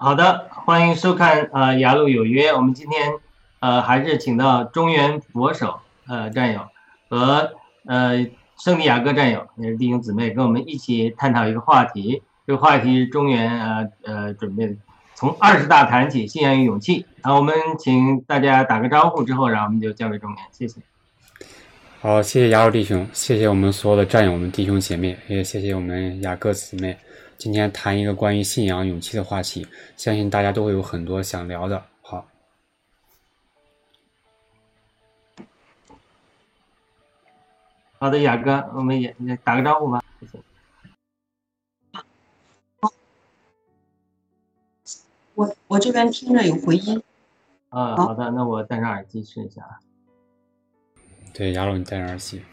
好的，欢迎收看呃雅鲁有约。我们今天呃还是请到中原佛手呃战友和呃圣地亚哥战友，也是弟兄姊妹，跟我们一起探讨一个话题。这个话题是中原呃呃准备的，从二十大谈起，信仰与勇气。好，我们请大家打个招呼之后，然后我们就交给中原，谢谢。好，谢谢雅鲁弟兄，谢谢我们所有的战友们、弟兄姐妹，也谢谢我们雅各姊妹。今天谈一个关于信仰、勇气的话题，相信大家都会有很多想聊的。好，好的，雅哥，我们也打个招呼吧。谢谢。我我这边听着有回音。啊，好的，那我戴上耳机试一下啊。对，雅鲁，你戴上耳机。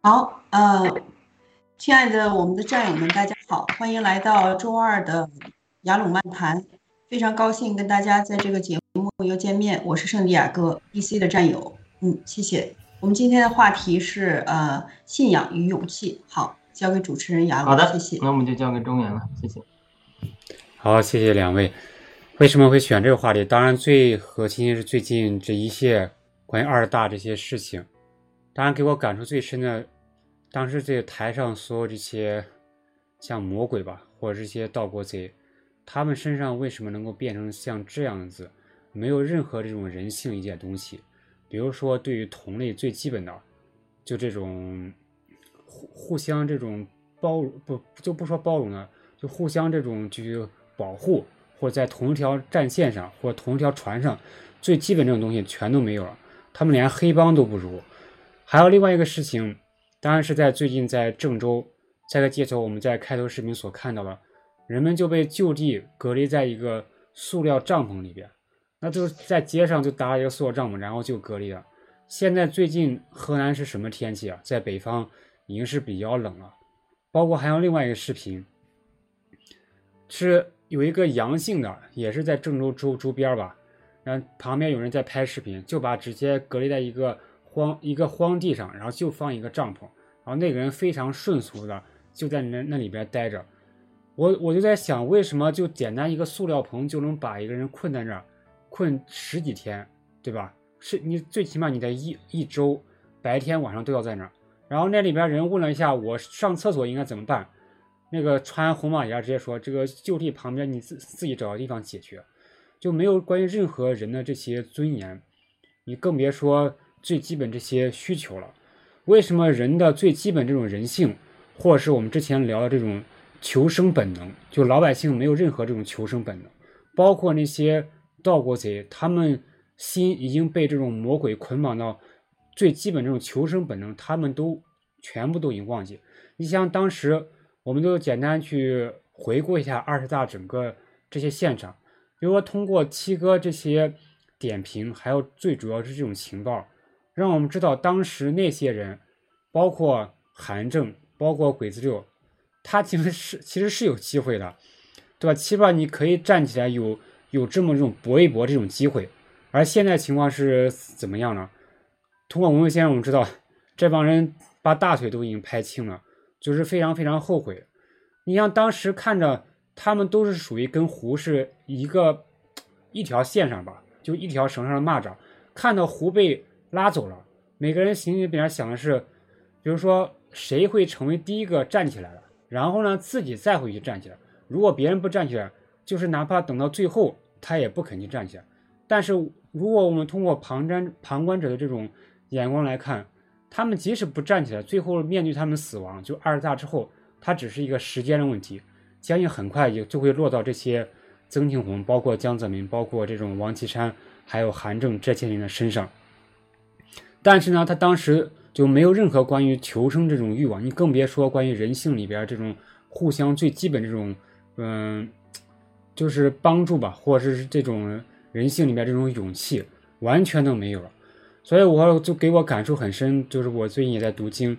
好，呃。亲爱的我们的战友们，大家好，欢迎来到周二的雅鲁漫谈。非常高兴跟大家在这个节目又见面，我是圣地亚哥 DC 的战友。嗯，谢谢。我们今天的话题是呃信仰与勇气。好，交给主持人雅鲁。好的，谢谢。那我们就交给中原了，谢谢。好，谢谢两位。为什么会选这个话题？当然最核心是最近这一切关于二大这些事情。当然给我感触最深的。当时这台上所有这些像魔鬼吧，或者这些盗国贼，他们身上为什么能够变成像这样子，没有任何这种人性一点东西？比如说，对于同类最基本的，就这种互互相这种包容不就不说包容了，就互相这种去保护，或者在同一条战线上，或者同一条船上，最基本这种东西全都没有了。他们连黑帮都不如。还有另外一个事情。当然是在最近，在郑州，在个街头，我们在开头视频所看到的，人们就被就地隔离在一个塑料帐篷里边，那就是在街上就搭一个塑料帐篷，然后就隔离了。现在最近河南是什么天气啊？在北方已经是比较冷了。包括还有另外一个视频，是有一个阳性的，也是在郑州周周边吧，然后旁边有人在拍视频，就把直接隔离在一个。荒一个荒地上，然后就放一个帐篷，然后那个人非常顺俗的就在那那里边待着。我我就在想，为什么就简单一个塑料棚就能把一个人困在那儿，困十几天，对吧？是你最起码你得一一周，白天晚上都要在那儿。然后那里边人问了一下，我上厕所应该怎么办？那个穿红马甲直接说，这个就地旁边你自自己找个地方解决，就没有关于任何人的这些尊严，你更别说。最基本这些需求了，为什么人的最基本这种人性，或者是我们之前聊的这种求生本能，就老百姓没有任何这种求生本能，包括那些盗国贼，他们心已经被这种魔鬼捆绑到最基本这种求生本能，他们都全部都已经忘记。你像当时，我们都简单去回顾一下二十大整个这些现场，比如说通过七哥这些点评，还有最主要是这种情报。让我们知道，当时那些人，包括韩正，包括鬼子六，他其实是其实是有机会的，对吧？起码你可以站起来，有有这么这种搏一搏这种机会。而现在情况是怎么样呢？通过文文先生，我们知道这帮人把大腿都已经拍青了，就是非常非常后悔。你像当时看着他们都是属于跟胡是一个一条线上吧，就一条绳上的蚂蚱，看到胡被。拉走了，每个人心里边想的是，比如说谁会成为第一个站起来的，然后呢自己再回去站起来。如果别人不站起来，就是哪怕等到最后，他也不肯去站起来。但是如果我们通过旁观旁观者的这种眼光来看，他们即使不站起来，最后面对他们死亡，就二十大之后，它只是一个时间的问题，相信很快就就会落到这些曾庆红，包括江泽民，包括这种王岐山，还有韩正这些人的身上。但是呢，他当时就没有任何关于求生这种欲望，你更别说关于人性里边这种互相最基本这种，嗯，就是帮助吧，或者是这种人性里面这种勇气，完全都没有了。所以我就给我感触很深，就是我最近也在读经，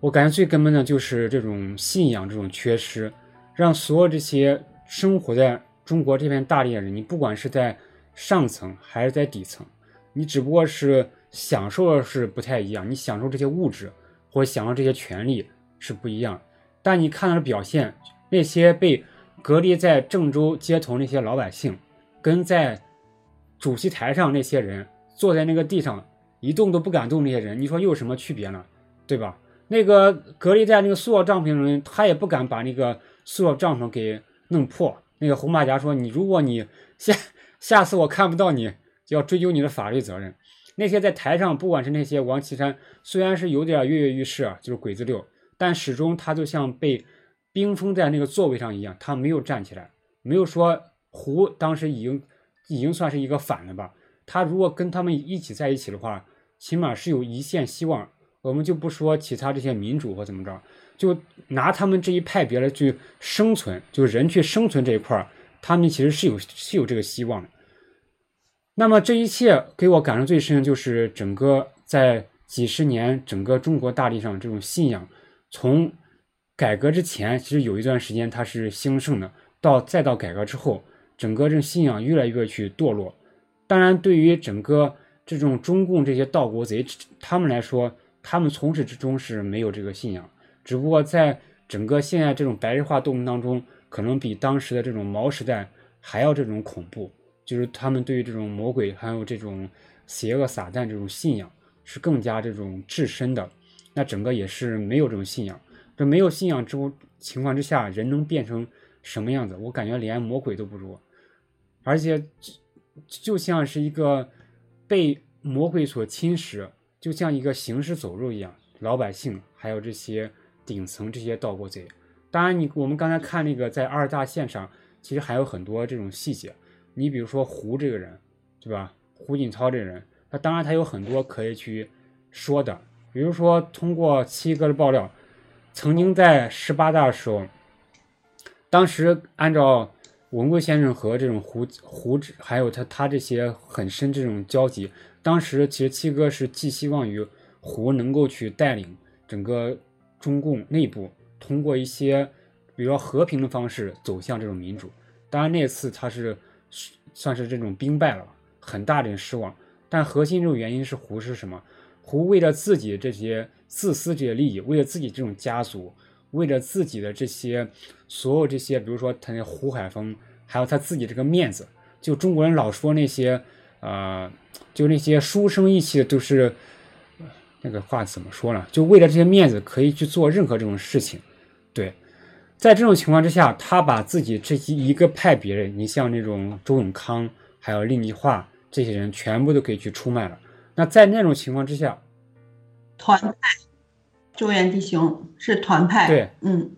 我感觉最根本的就是这种信仰这种缺失，让所有这些生活在中国这片大地的人，你不管是在上层还是在底层，你只不过是享受的是不太一样，你享受这些物质或者享受这些权利是不一样，但你看到的表现，那些被。隔离在郑州街头那些老百姓，跟在主席台上那些人坐在那个地上一动都不敢动那些人，你说又有什么区别呢？对吧？那个隔离在那个塑料帐篷的人，他也不敢把那个塑料帐篷给弄破。那个红马甲说：“你如果你下下次我看不到你，就要追究你的法律责任。”那些在台上，不管是那些王岐山，虽然是有点跃跃欲试啊，就是鬼子六，但始终他就像被。冰封在那个座位上一样，他没有站起来，没有说胡当时已经已经算是一个反了吧。他如果跟他们一起在一起的话，起码是有一线希望。我们就不说其他这些民主或怎么着，就拿他们这一派别来去生存，就人去生存这一块儿，他们其实是有是有这个希望的。那么这一切给我感受最深的就是整个在几十年整个中国大地上这种信仰从。改革之前，其实有一段时间它是兴盛的，到再到改革之后，整个这信仰越来越去堕落。当然，对于整个这种中共这些盗国贼，他们来说，他们从始至终是没有这个信仰，只不过在整个现在这种白热化斗争当中，可能比当时的这种毛时代还要这种恐怖，就是他们对于这种魔鬼还有这种邪恶撒旦这种信仰是更加这种至深的。那整个也是没有这种信仰。这没有信仰之情况之下，人能变成什么样子？我感觉连魔鬼都不如，而且就就像是一个被魔鬼所侵蚀，就像一个行尸走肉一样。老百姓还有这些顶层这些盗国贼，当然你我们刚才看那个在二大线上，其实还有很多这种细节。你比如说胡这个人，对吧？胡锦涛这个人，那当然他有很多可以去说的，比如说通过七哥的爆料。曾经在十八大的时候，当时按照文贵先生和这种胡胡还有他他这些很深这种交集，当时其实七哥是寄希望于胡能够去带领整个中共内部通过一些比较和平的方式走向这种民主。当然那次他是算是这种兵败了，很大的失望。但核心这种原因是胡是什么？胡为了自己这些。自私这些利益，为了自己这种家族，为了自己的这些所有这些，比如说他那胡海峰，还有他自己这个面子，就中国人老说那些，呃，就那些书生意气的，都是那个话怎么说呢？就为了这些面子，可以去做任何这种事情。对，在这种情况之下，他把自己这一一个派别人，你像那种周永康，还有令计划这些人，全部都可以去出卖了。那在那种情况之下。团派，周元弟兄是团派，对，嗯，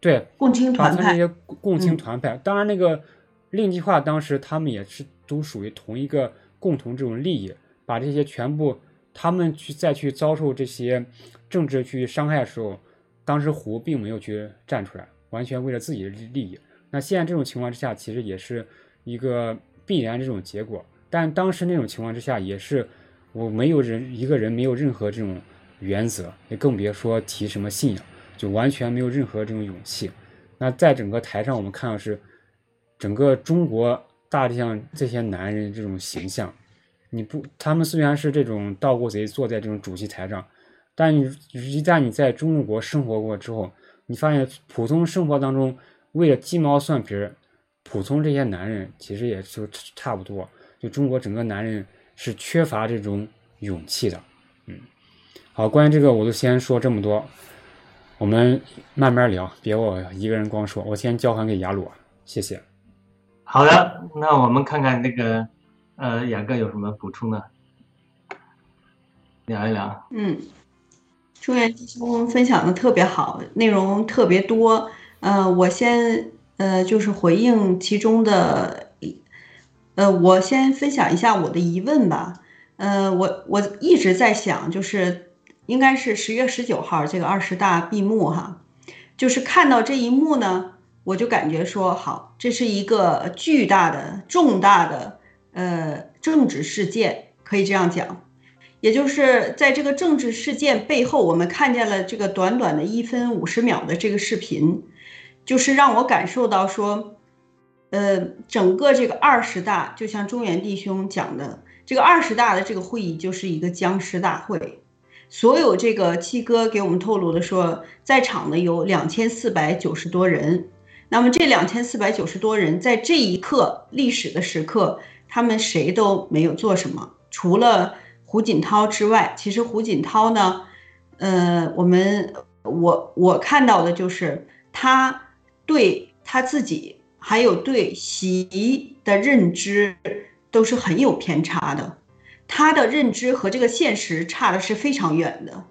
对，共青团派，那些共青团派，当然那个令计划当时他们也是都属于同一个共同这种利益，把这些全部他们去再去遭受这些政治去伤害的时候，当时胡并没有去站出来，完全为了自己的利益。那现在这种情况之下，其实也是一个必然这种结果，但当时那种情况之下，也是我没有人一个人没有任何这种。原则，也更别说提什么信仰，就完全没有任何这种勇气。那在整个台上，我们看到是整个中国大地上这些男人这种形象。你不，他们虽然是这种盗过贼坐在这种主席台上，但一旦你在中国生活过之后，你发现普通生活当中为了鸡毛蒜皮儿，普通这些男人其实也就差不多。就中国整个男人是缺乏这种勇气的，嗯。好，关于这个我就先说这么多，我们慢慢聊，别我一个人光说。我先交还给雅鲁，谢谢。好的，那我们看看那个，呃，雅哥有什么补充的？聊一聊。嗯，中原弟兄分享的特别好，内容特别多。呃，我先呃就是回应其中的，呃，我先分享一下我的疑问吧。呃，我我一直在想，就是。应该是十月十九号这个二十大闭幕哈，就是看到这一幕呢，我就感觉说好，这是一个巨大的、重大的呃政治事件，可以这样讲。也就是在这个政治事件背后，我们看见了这个短短的一分五十秒的这个视频，就是让我感受到说，呃，整个这个二十大，就像中原弟兄讲的，这个二十大的这个会议就是一个僵尸大会。所有这个七哥给我们透露的说，在场的有两千四百九十多人。那么这两千四百九十多人，在这一刻历史的时刻，他们谁都没有做什么，除了。胡锦涛之外，其实胡锦涛呢，呃，我们我我看到的就是他对他自己还有对习的认知都是很有偏差的，他的认知和这个现实差的是非常远的，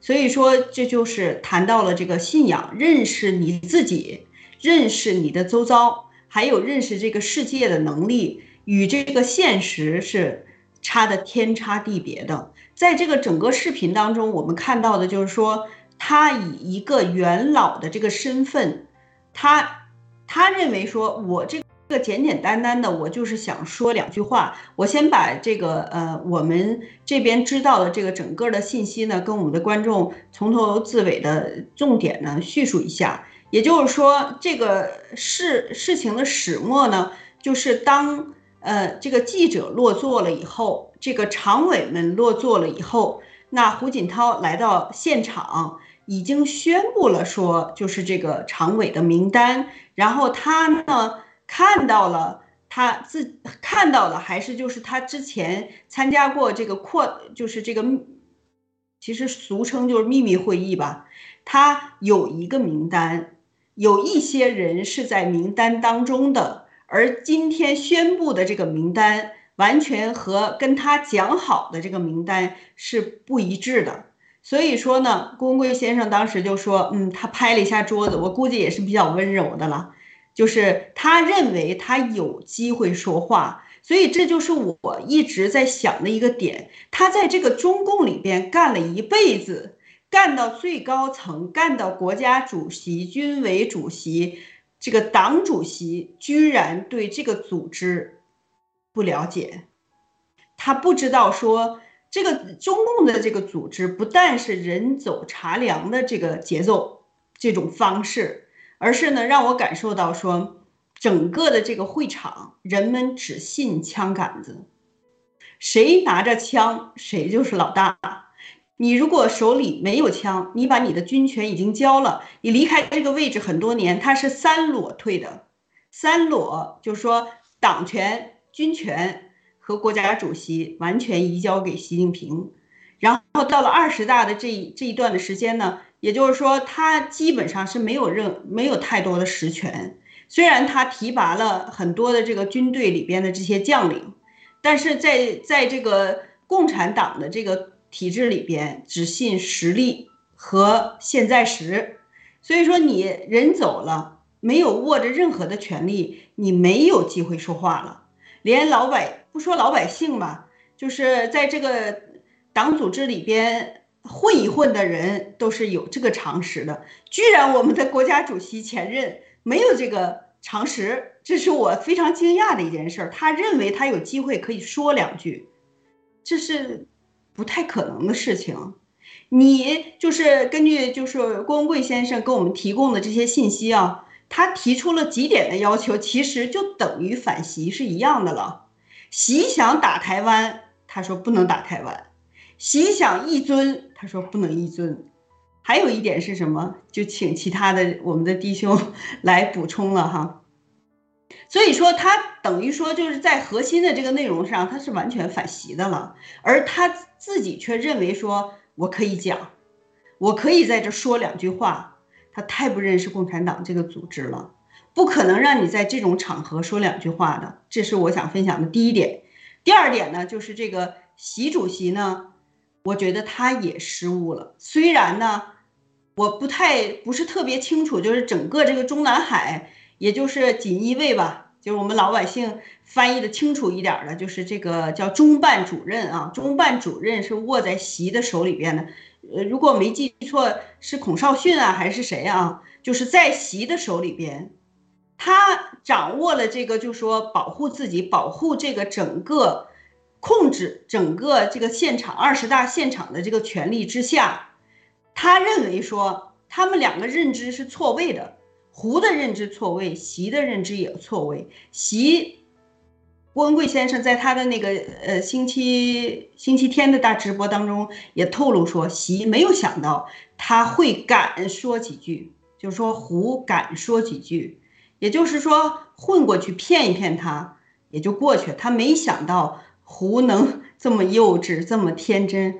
所以说这就是谈到了这个信仰，认识你自己，认识你的周遭，还有认识这个世界的能力与这个现实是。差的天差地别的，在这个整个视频当中，我们看到的就是说，他以一个元老的这个身份，他他认为说，我这个简简单单的，我就是想说两句话。我先把这个呃，我们这边知道的这个整个的信息呢，跟我们的观众从头至尾的重点呢叙述一下。也就是说，这个事事情的始末呢，就是当。呃，这个记者落座了以后，这个常委们落座了以后，那胡锦涛来到现场，已经宣布了说，就是这个常委的名单。然后他呢看到了，他自看到了，还是就是他之前参加过这个扩，就是这个，其实俗称就是秘密会议吧。他有一个名单，有一些人是在名单当中的。而今天宣布的这个名单，完全和跟他讲好的这个名单是不一致的。所以说呢，郭文贵先生当时就说：“嗯，他拍了一下桌子，我估计也是比较温柔的了，就是他认为他有机会说话。所以这就是我一直在想的一个点。他在这个中共里边干了一辈子，干到最高层，干到国家主席、军委主席。”这个党主席居然对这个组织不了解，他不知道说这个中共的这个组织不但是人走茶凉的这个节奏这种方式，而是呢让我感受到说整个的这个会场人们只信枪杆子，谁拿着枪谁就是老大。你如果手里没有枪，你把你的军权已经交了，你离开这个位置很多年，他是三裸退的，三裸就是说党权、军权和国家主席完全移交给习近平，然后到了二十大的这一这一段的时间呢，也就是说他基本上是没有任没有太多的实权，虽然他提拔了很多的这个军队里边的这些将领，但是在在这个共产党的这个。体制里边只信实力和现在时，所以说你人走了，没有握着任何的权利，你没有机会说话了。连老百不说老百姓吧，就是在这个党组织里边混一混的人都是有这个常识的。居然我们的国家主席前任没有这个常识，这是我非常惊讶的一件事。他认为他有机会可以说两句，这是。不太可能的事情，你就是根据就是郭文贵先生给我们提供的这些信息啊，他提出了几点的要求，其实就等于反习是一样的了。习想打台湾，他说不能打台湾；习想一尊，他说不能一尊。还有一点是什么？就请其他的我们的弟兄 来补充了哈。所以说，他等于说就是在核心的这个内容上，他是完全反习的了，而他自己却认为说，我可以讲，我可以在这说两句话。他太不认识共产党这个组织了，不可能让你在这种场合说两句话的。这是我想分享的第一点。第二点呢，就是这个习主席呢，我觉得他也失误了。虽然呢，我不太不是特别清楚，就是整个这个中南海。也就是锦衣卫吧，就是我们老百姓翻译的清楚一点的，就是这个叫中办主任啊。中办主任是握在习的手里边的，呃，如果没记错是孔少迅啊还是谁啊？就是在习的手里边，他掌握了这个，就说保护自己，保护这个整个，控制整个这个现场二十大现场的这个权利之下，他认为说他们两个认知是错位的，胡的认知错位，习的认知也错位。习，郭文贵先生在他的那个呃星期星期天的大直播当中也透露说，习没有想到他会敢说几句，就是说胡敢说几句。也就是说，混过去骗一骗他，也就过去。他没想到胡能这么幼稚，这么天真，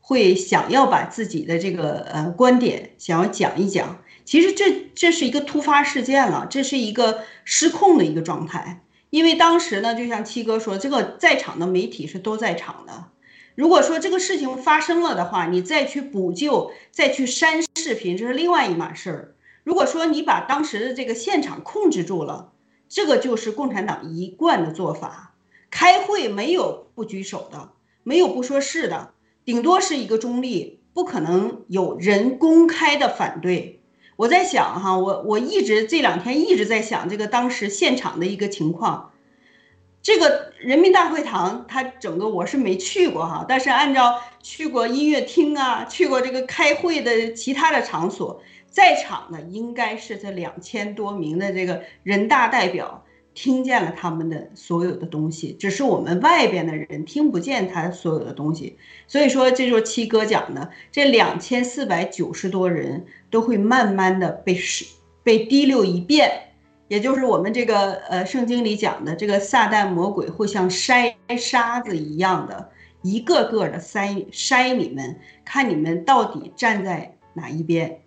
会想要把自己的这个呃观点想要讲一讲。其实这这是一个突发事件了，这是一个失控的一个状态。因为当时呢，就像七哥说，这个在场的媒体是都在场的。如果说这个事情发生了的话，你再去补救，再去删视频，这是另外一码事儿。如果说你把当时的这个现场控制住了，这个就是共产党一贯的做法。开会没有不举手的，没有不说是的，顶多是一个中立，不可能有人公开的反对。我在想哈，我我一直这两天一直在想这个当时现场的一个情况。这个人民大会堂，它整个我是没去过哈，但是按照去过音乐厅啊，去过这个开会的其他的场所。在场的应该是这两千多名的这个人大代表听见了他们的所有的东西，只是我们外边的人听不见他所有的东西。所以说，这就是七哥讲的，这两千四百九十多人都会慢慢的被是被滴溜一遍，也就是我们这个呃圣经里讲的这个撒旦魔鬼会像筛沙子一样的，一个个的筛筛你们，看你们到底站在哪一边。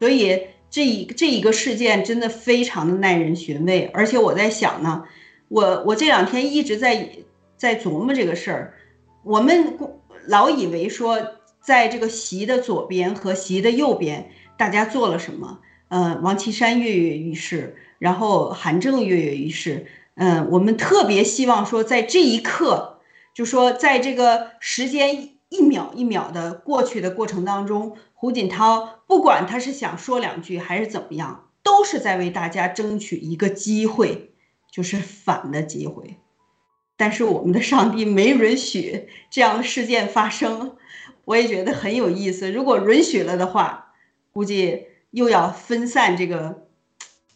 所以这一这一个事件真的非常的耐人寻味，而且我在想呢，我我这两天一直在在琢磨这个事儿。我们老以为说，在这个席的左边和席的右边，大家做了什么？嗯，王岐山跃跃欲试，然后韩正跃跃欲试。嗯，我们特别希望说，在这一刻，就说在这个时间一秒一秒的过去的过程当中。胡锦涛不管他是想说两句还是怎么样，都是在为大家争取一个机会，就是反的机会。但是我们的上帝没允许这样的事件发生，我也觉得很有意思。如果允许了的话，估计又要分散这个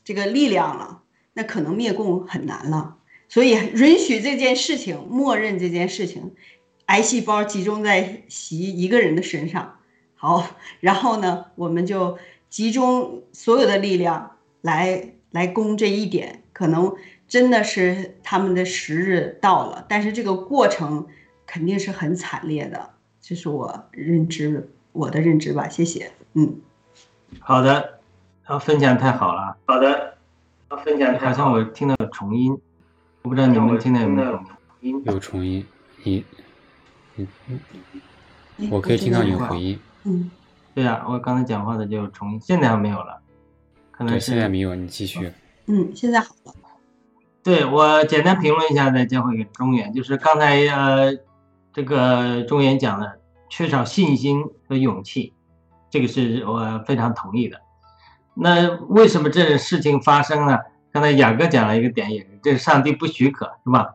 这个力量了，那可能灭共很难了。所以允许这件事情，默认这件事情，癌细胞集中在习一个人的身上。好，然后呢，我们就集中所有的力量来来攻这一点，可能真的是他们的时日到了，但是这个过程肯定是很惨烈的，这是我认知我的认知吧，谢谢，嗯，好的，他，分享太好了，好的，他，分享好像我听到了重音，我不知道你们听到有没有重音，有重音，一，嗯嗯，我可以听到有回音。嗯，对呀，我刚才讲话的就重，现在还没有了，可能是现在没有，你继续。嗯，现在好了。对我简单评论一下，再交回给中原，就是刚才呃，这个中原讲的缺少信心和勇气，这个是我非常同意的。那为什么这事情发生呢？刚才雅哥讲了一个点，也是这是上帝不许可，是吧？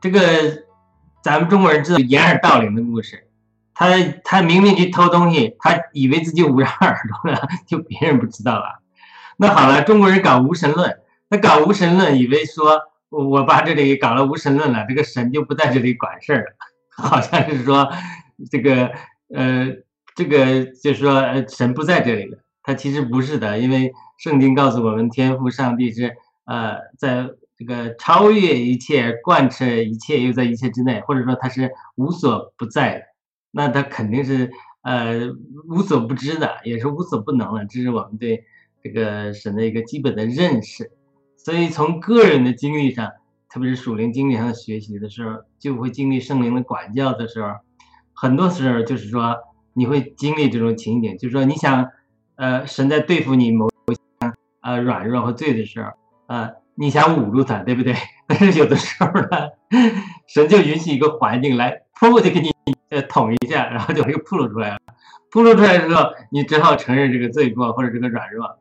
这个咱们中国人知道掩耳盗铃的故事。他他明明去偷东西，他以为自己捂上耳朵了，就别人不知道了。那好了，中国人搞无神论，他搞无神论，以为说我我把这里搞了无神论了，这个神就不在这里管事儿了，好像是说这个呃这个就是说神不在这里了。他其实不是的，因为圣经告诉我们，天父上帝是呃在这个超越一切、贯彻一切，又在一切之内，或者说他是无所不在的。那他肯定是呃无所不知的，也是无所不能的，这是我们对这个神的一个基本的认识。所以从个人的经历上，特别是属灵经历上学习的时候，就会经历圣灵的管教的时候，很多时候就是说你会经历这种情景，就是说你想呃神在对付你某呃软弱和罪的时候，呃你想捂住他，对不对？但是有的时候呢，神就允许一个环境来扑过去给你。呃，捅一下，然后就又暴露出来了。暴露出来之后，你只好承认这个罪过或者这个软弱。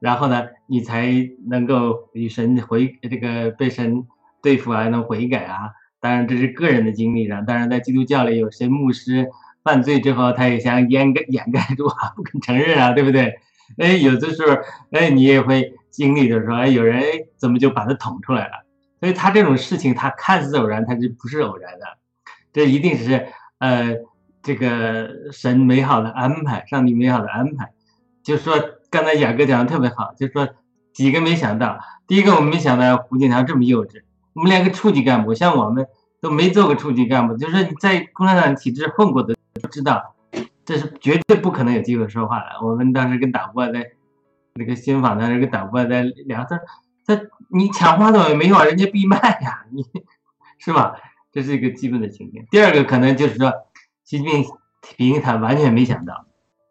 然后呢，你才能够与神回这个被神对付啊，能悔改啊。当然这是个人的经历了。当然在基督教里，有些牧师犯罪之后，他也想掩盖掩盖住啊，不肯承认啊，对不对？哎，有的时候，哎，你也会经历的时候，哎，有人怎么就把他捅出来了？所以他这种事情，他看似偶然，他就不是偶然的，这一定是呃，这个神美好的安排，上帝美好的安排。就说，刚才雅哥讲的特别好，就说几个没想到，第一个我们没想到胡锦涛这么幼稚，我们连个处级干部，像我们都没做过处级干部，就是你在共产党体制混过的都知道，这是绝对不可能有机会说话的。我们当时跟导播在那个新访的那个导播在聊，他他你抢话筒也没用啊，人家闭麦呀，你是吧？这是一个基本的情形。第二个可能就是说，习近平他完全没想到。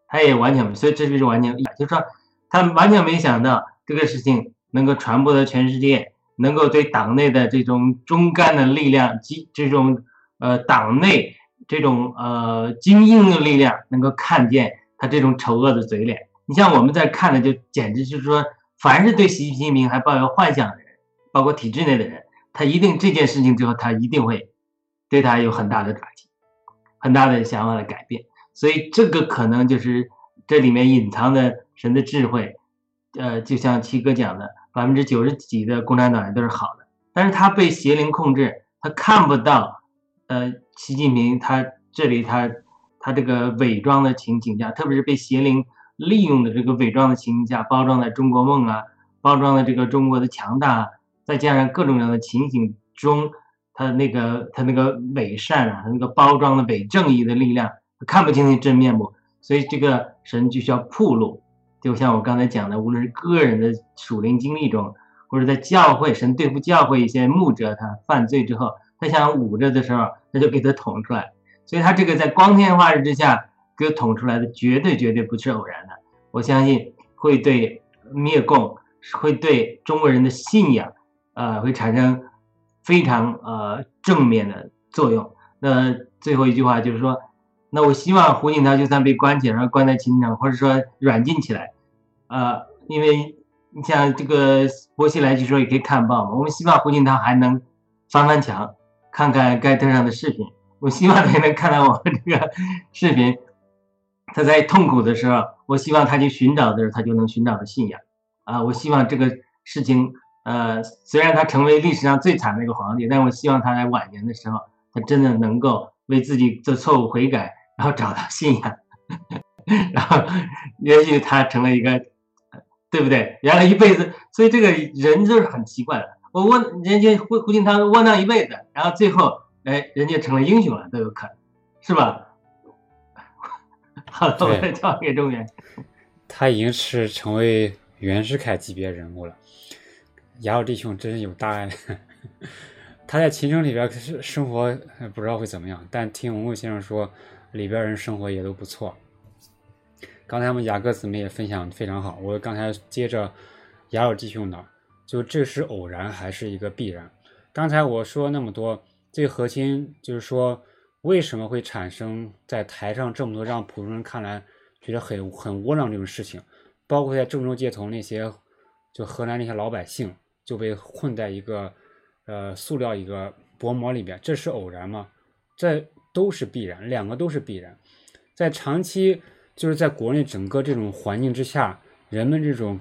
他也完全，所以这就是完全，就是说，他完全没想到这个事情能够传播到全世界，能够对党内的这种中干的力量及这种呃党内这种呃精英的力量能够看见他这种丑恶的嘴脸。你像我们在看的，就简直就是说，凡是对习近平还抱有幻想的人，包括体制内的人，他一定这件事情之后，他一定会对他有很大的打击，很大的想法的改变。所以这个可能就是这里面隐藏的神的智慧，呃，就像七哥讲的，百分之九十几的共产党员都是好的，但是他被邪灵控制，他看不到，呃，习近平他这里他他这个伪装的情景下，特别是被邪灵利用的这个伪装的情景下，包装的中国梦啊，包装的这个中国的强大，再加上各种各样的情景中，他那个他那个伪善啊，他那个包装的伪正义的力量。看不清你真面目，所以这个神就需要铺路。就像我刚才讲的，无论是个人的属灵经历中，或者在教会，神对付教会一些牧者，他犯罪之后，他想捂着的时候，他就给他捅出来。所以他这个在光天化日之下给捅出来的，绝对绝对不是偶然的。我相信会对灭共，会对中国人的信仰，呃，会产生非常呃正面的作用。那最后一句话就是说。那我希望胡锦涛就算被关起来，关在秦城，或者说软禁起来，呃，因为你像这个薄熙来就说也可以看报嘛。我们希望胡锦涛还能翻翻墙，看看盖特上的视频。我希望他能看到我们这个视频。他在痛苦的时候，我希望他去寻找的时候，他就能寻找到信仰。啊，我希望这个事情，呃，虽然他成为历史上最惨的一个皇帝，但我希望他在晚年的时候，他真的能够为自己的错误悔改。然后找到信仰，然后也许他成了一个，对不对？原来一辈子，所以这个人就是很奇怪的。我问人家胡胡锦涛窝囊一辈子，然后最后哎，人家成了英雄了，都有可能，是吧？好了，我再交给中原。他已经是成为袁世凯级别人物了。雅鲁弟兄真是有大爱。他在秦城里边是生活不知道会怎么样，但听文贵先生说。里边人生活也都不错。刚才我们雅各姊妹也分享非常好。我刚才接着雅尔弟兄的，就这是偶然还是一个必然？刚才我说那么多，最核心就是说，为什么会产生在台上这么多让普通人看来觉得很很窝囊这种事情？包括在郑州街头那些，就河南那些老百姓就被混在一个呃塑料一个薄膜里边，这是偶然吗？这？都是必然，两个都是必然。在长期就是在国内整个这种环境之下，人们这种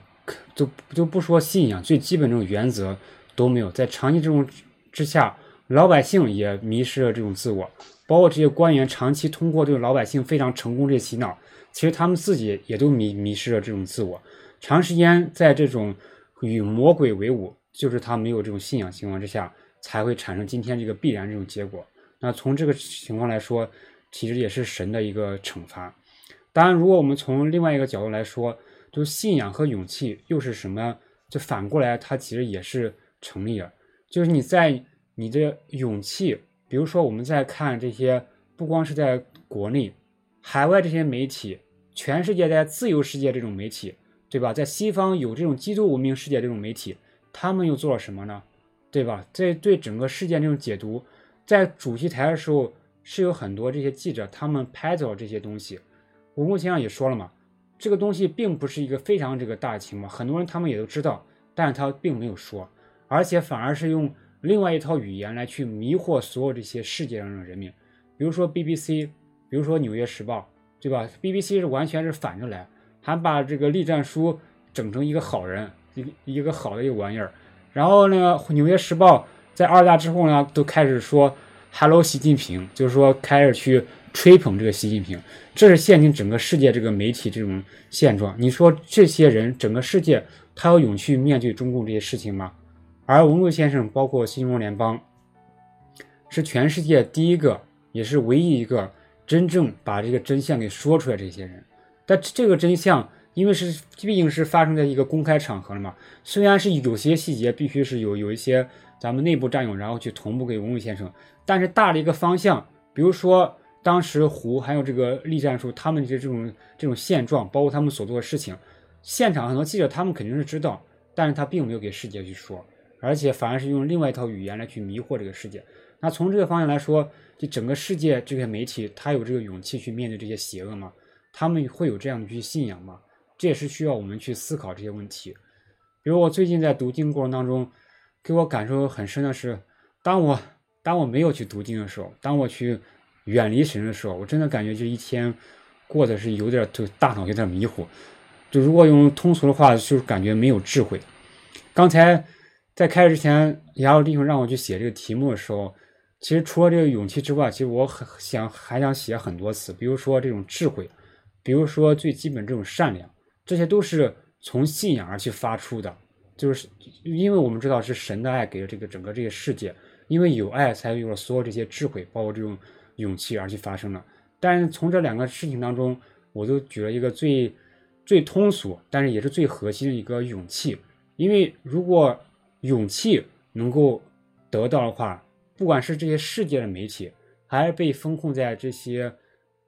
就就不说信仰，最基本这种原则都没有。在长期这种之下，老百姓也迷失了这种自我，包括这些官员长期通过这个老百姓非常成功这些洗脑，其实他们自己也都迷迷失了这种自我。长时间在这种与魔鬼为伍，就是他没有这种信仰情况之下，才会产生今天这个必然这种结果。那从这个情况来说，其实也是神的一个惩罚。当然，如果我们从另外一个角度来说，就信仰和勇气又是什么？就反过来，它其实也是成立的。就是你在你的勇气，比如说我们在看这些，不光是在国内、海外这些媒体，全世界在自由世界这种媒体，对吧？在西方有这种基督文明世界这种媒体，他们又做了什么呢？对吧？在对整个事件这种解读。在主席台的时候，是有很多这些记者，他们拍走这些东西。吴公先生也说了嘛，这个东西并不是一个非常这个大的情报，很多人他们也都知道，但是他并没有说，而且反而是用另外一套语言来去迷惑所有这些世界上的人民，比如说 BBC，比如说纽约时报，对吧？BBC 是完全是反着来，还把这个栗战书整成一个好人，一个一个好的一个玩意儿，然后呢，纽约时报在二大之后呢，都开始说 “Hello 习近平”，就是说开始去。吹捧这个习近平，这是现今整个世界这个媒体这种现状。你说这些人，整个世界他有勇气面对中共这些事情吗？而文贵先生，包括新中国联邦，是全世界第一个，也是唯一一个真正把这个真相给说出来这些人。但这个真相，因为是毕竟是发生在一个公开场合了嘛，虽然是有些细节必须是有有一些咱们内部战友，然后去同步给文贵先生，但是大的一个方向，比如说。当时胡还有这个栗战书，他们的这种这种现状，包括他们所做的事情，现场很多记者他们肯定是知道，但是他并没有给世界去说，而且反而是用另外一套语言来去迷惑这个世界。那从这个方向来说，就整个世界这些媒体，他有这个勇气去面对这些邪恶吗？他们会有这样的去信仰吗？这也是需要我们去思考这些问题。比如我最近在读经过程当中，给我感受很深的是，当我当我没有去读经的时候，当我去。远离神的时候，我真的感觉这一天过的是有点，就大脑有点迷糊。就如果用通俗的话，就是感觉没有智慧。刚才在开始之前，雅鲁弟兄让我去写这个题目的时候，其实除了这个勇气之外，其实我很想还想写很多词，比如说这种智慧，比如说最基本这种善良，这些都是从信仰而去发出的。就是因为我们知道是神的爱给了这个整个这个世界，因为有爱才有了所有这些智慧，包括这种。勇气而去发生了，但是从这两个事情当中，我都举了一个最最通俗，但是也是最核心的一个勇气。因为如果勇气能够得到的话，不管是这些世界的媒体，还是被封控在这些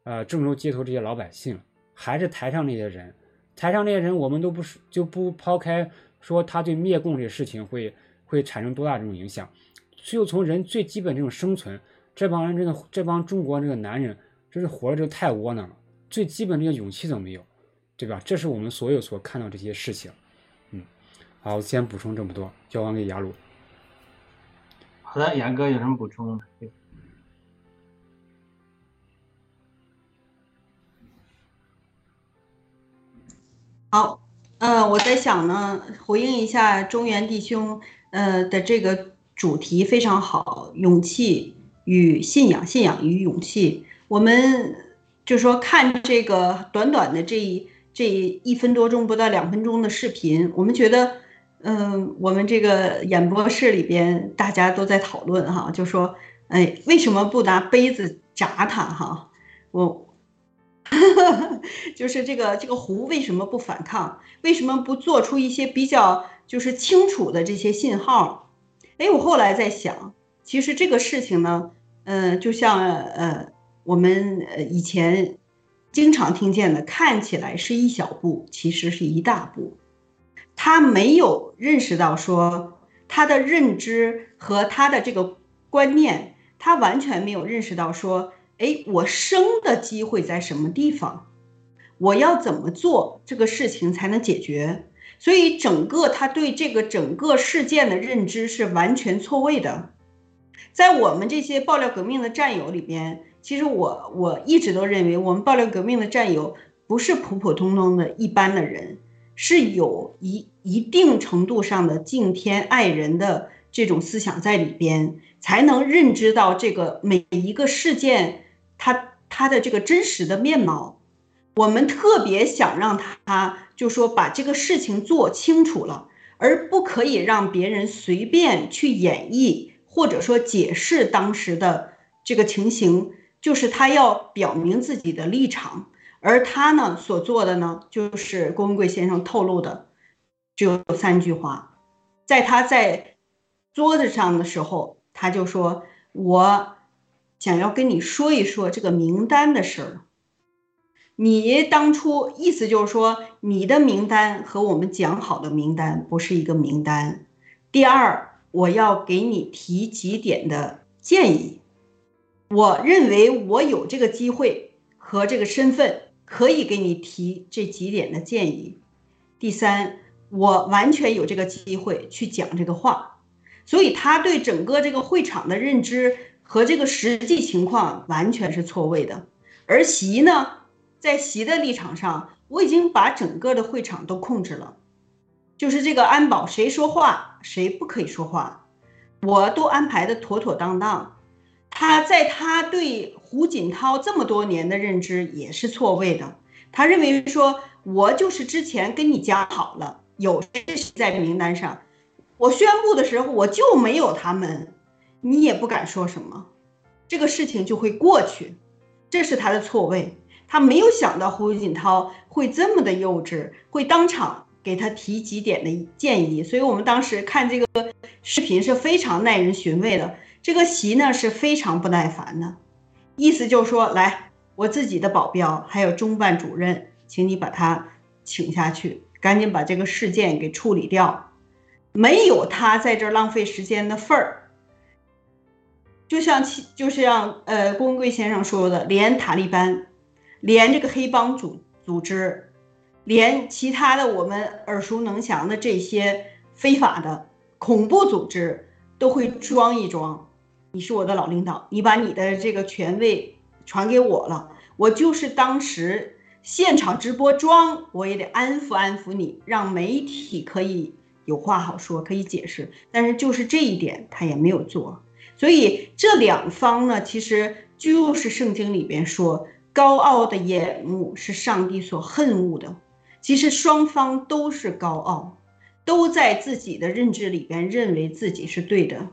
呃郑州街头这些老百姓，还是台上那些人，台上那些人，我们都不是就不抛开说他对灭共这个事情会会产生多大这种影响，就从人最基本这种生存。这帮人真的，这帮中国这个男人，真是活着就太窝囊了，最基本这个勇气都没有，对吧？这是我们所有所看到这些事情。嗯，好，先补充这么多，交还给雅鲁。好的，杨哥有什么补充？好，呃，我在想呢，回应一下中原弟兄，呃的这个主题非常好，勇气。与信仰，信仰与勇气。我们就说看这个短短的这一这一分多钟，不到两分钟的视频，我们觉得，嗯，我们这个演播室里边大家都在讨论哈，就说，哎，为什么不拿杯子砸他哈？我，就是这个这个壶为什么不反抗？为什么不做出一些比较就是清楚的这些信号？哎，我后来在想，其实这个事情呢。嗯，就像呃，我们呃以前经常听见的，看起来是一小步，其实是一大步。他没有认识到说他的认知和他的这个观念，他完全没有认识到说，哎，我生的机会在什么地方，我要怎么做这个事情才能解决？所以整个他对这个整个事件的认知是完全错位的。在我们这些爆料革命的战友里边，其实我我一直都认为，我们爆料革命的战友不是普普通通的一般的人，是有一一定程度上的敬天爱人的这种思想在里边，才能认知到这个每一个事件，它它的这个真实的面貌。我们特别想让他就说把这个事情做清楚了，而不可以让别人随便去演绎。或者说解释当时的这个情形，就是他要表明自己的立场，而他呢所做的呢，就是郭文贵先生透露的，只有三句话，在他在桌子上的时候，他就说：“我想要跟你说一说这个名单的事儿。你当初意思就是说，你的名单和我们讲好的名单不是一个名单。第二。”我要给你提几点的建议。我认为我有这个机会和这个身份，可以给你提这几点的建议。第三，我完全有这个机会去讲这个话，所以他对整个这个会场的认知和这个实际情况完全是错位的。而习呢，在习的立场上，我已经把整个的会场都控制了，就是这个安保谁说话谁不可以说话，我都安排的妥妥当当。他在他对胡锦涛这么多年的认知也是错位的，他认为说我就是之前跟你讲好了，有谁在名单上，我宣布的时候我就没有他们，你也不敢说什么，这个事情就会过去。这是他的错位，他没有想到胡锦涛会这么的幼稚，会当场给他提几点的建议，所以我们当时看这个视频是非常耐人寻味的。这个席呢是非常不耐烦的，意思就是说，来，我自己的保镖还有中办主任，请你把他请下去，赶紧把这个事件给处理掉，没有他在这浪费时间的份儿。就像其就是像呃，郭文贵先生说的，连塔利班，连这个黑帮组组织，连其他的我们耳熟能详的这些非法的恐怖组织，都会装一装。你是我的老领导，你把你的这个权位传给我了，我就是当时现场直播装，我也得安抚安抚你，让媒体可以有话好说，可以解释。但是就是这一点，他也没有做。所以这两方呢，其实就是圣经里边说，高傲的眼目是上帝所恨恶的。其实双方都是高傲，都在自己的认知里边认为自己是对的，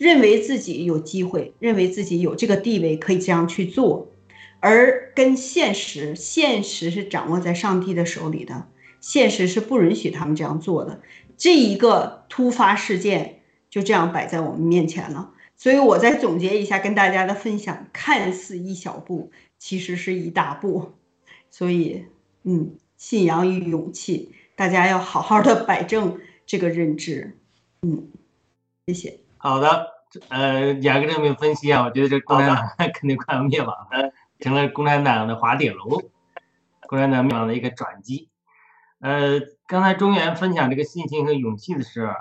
认为自己有机会，认为自己有这个地位可以这样去做，而跟现实，现实是掌握在上帝的手里的，现实是不允许他们这样做的。这一个突发事件就这样摆在我们面前了。所以，我再总结一下跟大家的分享，看似一小步，其实是一大步。所以，嗯，信仰与勇气，大家要好好的摆正这个认知。嗯，谢谢。好的，呃，雅各这边分析啊，我觉得这共产党肯定快要灭亡了，成了共产党的滑铁卢，共产党灭亡的一个转机。呃，刚才中原分享这个信心和勇气的时候。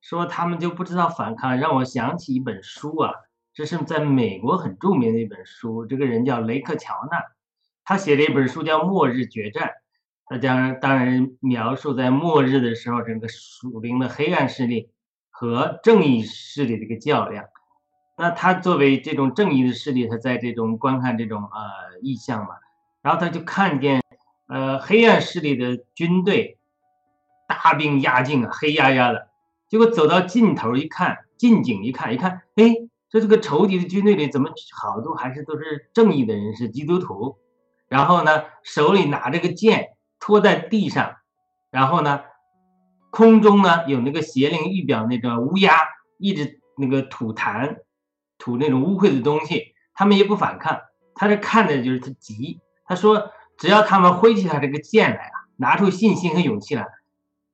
说他们就不知道反抗，让我想起一本书啊，这是在美国很著名的一本书，这个人叫雷克乔纳，他写了一本书叫《末日决战》，他将当然描述在末日的时候，整个属灵的黑暗势力和正义势力的一个较量。那他作为这种正义的势力，他在这种观看这种呃意象嘛，然后他就看见呃黑暗势力的军队大兵压境啊，黑压压的。结果走到尽头一看，近景一看，一看，哎，这这个仇敌的军队里怎么好多还是都是正义的人士，基督徒。然后呢，手里拿着个剑，拖在地上。然后呢，空中呢有那个邪灵预表那个乌鸦，一直那个吐痰，吐那种污秽的东西。他们也不反抗，他这看的就是他急。他说，只要他们挥起他这个剑来啊，拿出信心和勇气来，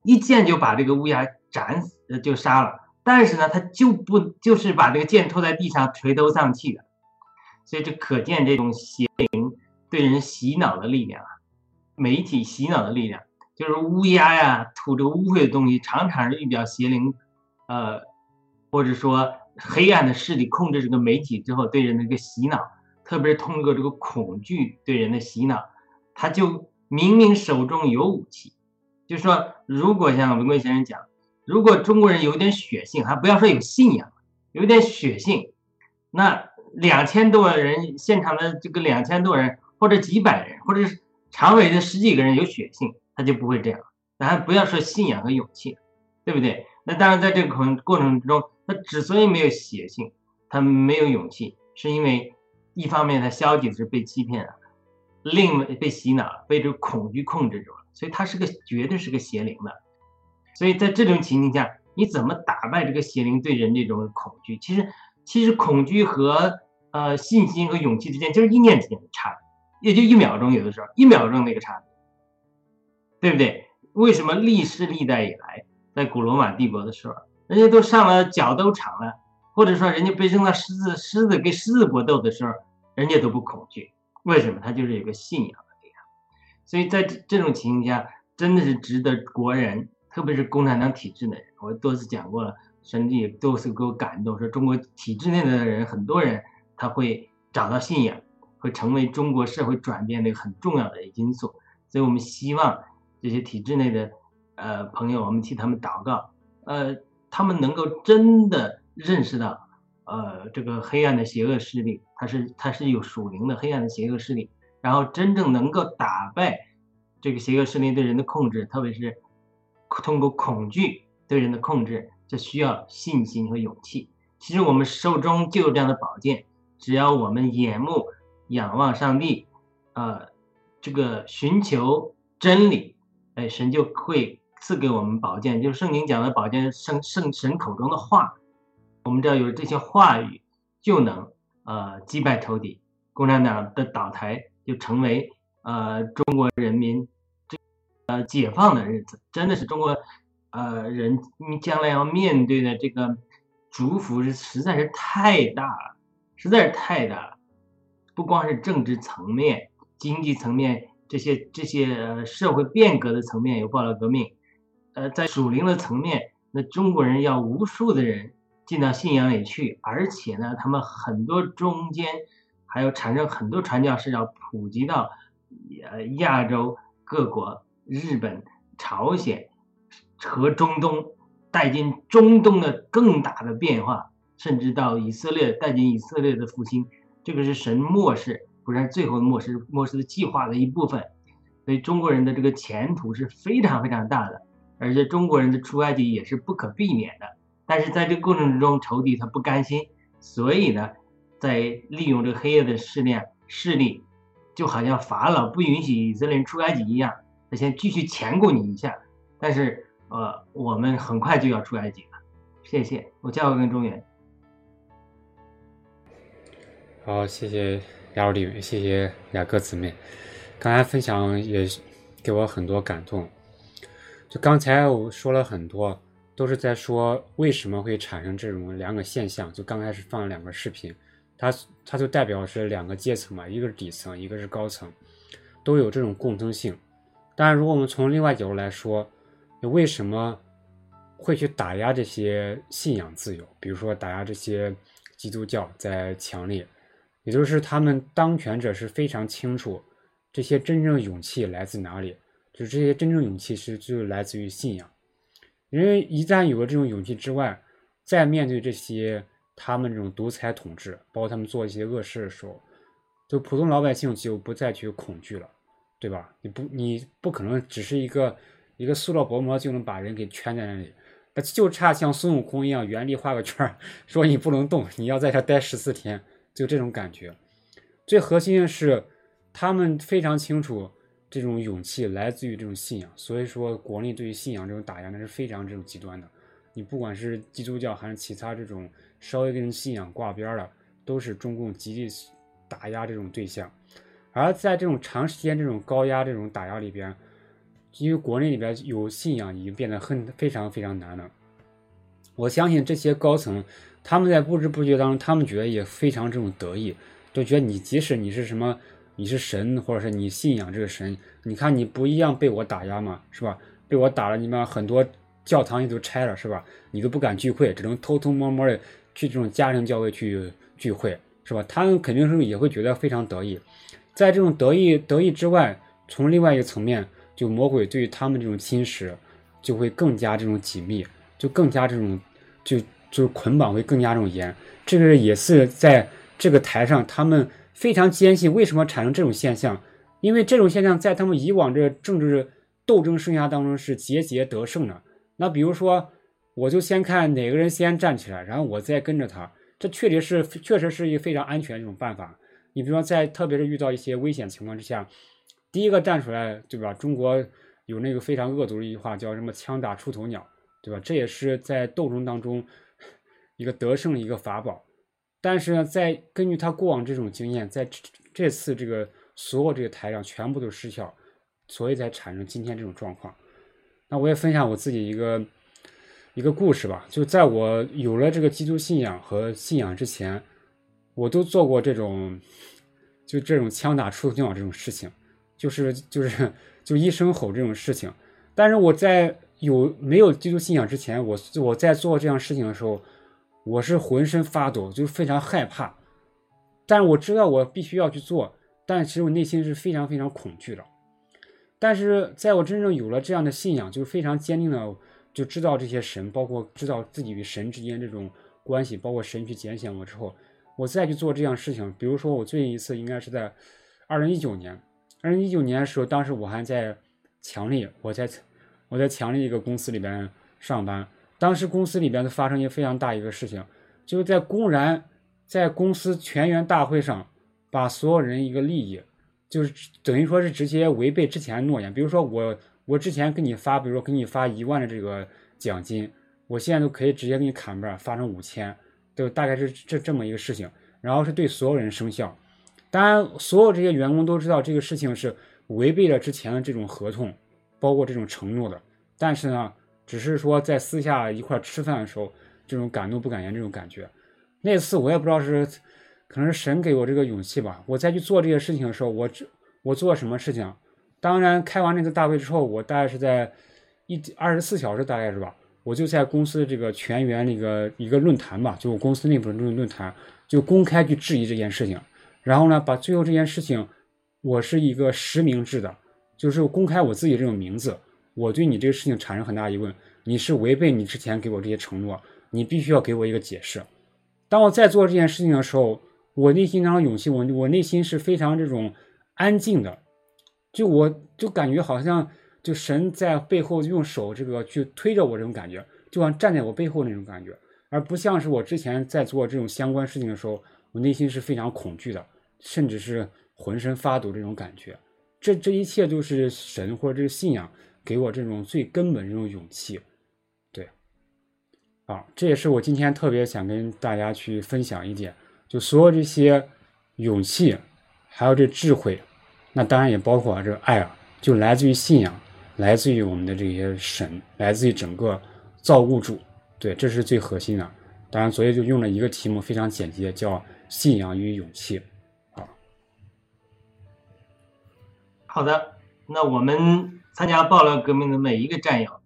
一剑就把这个乌鸦。斩死就杀了，但是呢，他就不就是把这个剑拖在地上垂头丧气的，所以这可见这种邪灵对人洗脑的力量啊，媒体洗脑的力量，就是乌鸦呀吐着污秽的东西，常常是预表邪灵，呃，或者说黑暗的势力控制这个媒体之后对人的一个洗脑，特别是通过这个恐惧对人的洗脑，他就明明手中有武器，就说，如果像文贵先生讲。如果中国人有点血性，还不要说有信仰，有点血性，那两千多人现场的这个两千多人，或者几百人，或者是常委的十几个人有血性，他就不会这样。那还不要说信仰和勇气，对不对？那当然，在这个过过程之中，他之所以没有血性，他没有勇气，是因为一方面他消极的是被欺骗了，另被洗脑，被这个恐惧控制住了，所以他是个绝对是个邪灵的。所以在这种情境下，你怎么打败这个邪灵对人这种恐惧？其实，其实恐惧和呃信心和勇气之间就是一念之间的差别，也就一秒钟，有的时候一秒钟那个差别，对不对？为什么历世历代以来，在古罗马帝国的时候，人家都上了脚都长了，或者说人家被扔到狮子狮子跟狮子搏斗的时候，人家都不恐惧？为什么？他就是有个信仰的力量。所以在这种情况下，真的是值得国人，特别是共产党体制内，我多次讲过了，甚至也多次给我感动，说中国体制内的人，很多人他会找到信仰，会成为中国社会转变的一个很重要的因素。所以我们希望这些体制内的呃朋友，我们替他们祷告，呃，他们能够真的认识到，呃，这个黑暗的邪恶势力，它是它是有属灵的黑暗的邪恶势力，然后真正能够打败这个邪恶势力对人的控制，特别是通过恐惧对人的控制，这需要信心和勇气。其实我们手中就有这样的宝剑，只要我们眼目仰望上帝，呃，这个寻求真理，哎，神就会赐给我们宝剑。就是圣经讲的宝剑，圣圣神口中的话，我们只要有这些话语，就能呃击败仇敌，共产党的倒台就成为呃中国人民这呃解放的日子，真的是中国呃人将来要面对的这个祝福是实在是太大了，实在是太大了，不光是政治层面。经济层面这些这些呃社会变革的层面有报道革命，呃，在属灵的层面，那中国人要无数的人进到信仰里去，而且呢，他们很多中间还有产生很多传教士要普及到呃亚洲各国、日本、朝鲜和中东，带进中东的更大的变化，甚至到以色列带进以色列的复兴，这个是神漠视。不然，最后末世末世的计划的一部分，所以中国人的这个前途是非常非常大的，而且中国人的出埃及也是不可避免的。但是在这个过程之中，仇敌他不甘心，所以呢，在利用这个黑夜的势力势力，就好像法老不允许以色列人出埃及一样，他先继续钳过你一下。但是呃，我们很快就要出埃及了。谢谢，我叫跟中原。好，谢谢。雅鲁弟，谢谢雅各姊妹，刚才分享也给我很多感动。就刚才我说了很多，都是在说为什么会产生这种两个现象。就刚开始放了两个视频，它它就代表是两个阶层嘛，一个是底层，一个是高层，都有这种共通性。当然，如果我们从另外角度来说，为什么会去打压这些信仰自由？比如说打压这些基督教在强烈。也就是他们当权者是非常清楚，这些真正勇气来自哪里，就是这些真正勇气是就来自于信仰。因为一旦有了这种勇气之外，在面对这些他们这种独裁统治，包括他们做一些恶事的时候，就普通老百姓就不再去恐惧了，对吧？你不你不可能只是一个一个塑料薄膜就能把人给圈在那里，那就差像孙悟空一样原地画个圈，说你不能动，你要在这待十四天。就这种感觉，最核心的是，他们非常清楚这种勇气来自于这种信仰。所以说，国内对于信仰这种打压那是非常这种极端的。你不管是基督教还是其他这种稍微跟信仰挂边的，都是中共极力打压这种对象。而在这种长时间这种高压这种打压里边，因为国内里边有信仰已经变得很非常非常难了。我相信这些高层。他们在不知不觉当中，他们觉得也非常这种得意，就觉得你即使你是什么，你是神，或者是你信仰这个神，你看你不一样被我打压嘛，是吧？被我打了，你们很多教堂也都拆了，是吧？你都不敢聚会，只能偷偷摸摸的去这种家庭教会去聚会，是吧？他们肯定是也会觉得非常得意。在这种得意得意之外，从另外一个层面，就魔鬼对于他们这种侵蚀就会更加这种紧密，就更加这种就。就是捆绑会更加这种严，这个也是在这个台上，他们非常坚信为什么产生这种现象，因为这种现象在他们以往这政治斗争生涯当中是节节得胜的。那比如说，我就先看哪个人先站起来，然后我再跟着他，这确实是确实是一个非常安全的一种办法。你比如说，在特别是遇到一些危险情况之下，第一个站出来，对吧？中国有那个非常恶毒的一句话叫什么“枪打出头鸟”，对吧？这也是在斗争当中。一个得胜的一个法宝，但是呢，在根据他过往这种经验，在这这次这个所有这个台上全部都失效，所以才产生今天这种状况。那我也分享我自己一个一个故事吧，就在我有了这个基督信仰和信仰之前，我都做过这种就这种枪打出头鸟这种事情，就是就是就一声吼这种事情。但是我在有没有基督信仰之前，我我在做这样事情的时候，我是浑身发抖，就非常害怕。但是我知道我必须要去做，但其实我内心是非常非常恐惧的。但是在我真正有了这样的信仰，就是非常坚定的就知道这些神，包括知道自己与神之间这种关系，包括神去拣选我之后，我再去做这样事情。比如说我最近一次应该是在二零一九年，二零一九年的时候，当时我还在强力，我在我在强力一个公司里边上班，当时公司里边发生一个非常大一个事情，就是在公然。在公司全员大会上，把所有人一个利益，就是等于说是直接违背之前诺言。比如说我，我之前给你发，比如说给你发一万的这个奖金，我现在都可以直接给你砍半，发成五千，就大概是这这么一个事情。然后是对所有人生效。当然，所有这些员工都知道这个事情是违背了之前的这种合同，包括这种承诺的。但是呢，只是说在私下一块吃饭的时候，这种敢怒不敢言这种感觉。那次我也不知道是，可能是神给我这个勇气吧。我再去做这些事情的时候，我我做什么事情？当然，开完那次大会之后，我大概是在一二十四小时，大概是吧？我就在公司这个全员那个一个论坛吧，就我公司内部的论论坛，就公开去质疑这件事情。然后呢，把最后这件事情，我是一个实名制的，就是公开我自己这种名字。我对你这个事情产生很大疑问，你是违背你之前给我这些承诺，你必须要给我一个解释。当我在做这件事情的时候，我内心当中勇气，我我内心是非常这种安静的，就我就感觉好像就神在背后用手这个去推着我这种感觉，就像站在我背后那种感觉，而不像是我之前在做这种相关事情的时候，我内心是非常恐惧的，甚至是浑身发抖这种感觉。这这一切都是神或者这个信仰给我这种最根本这种勇气。对啊，这也是我今天特别想跟大家去分享一点，就所有这些勇气，还有这智慧，那当然也包括这个爱啊，就来自于信仰，来自于我们的这些神，来自于整个造物主，对，这是最核心的。当然，所以就用了一个题目，非常简洁，叫信仰与勇气。啊，好的，那我们参加暴乱革命的每一个战友，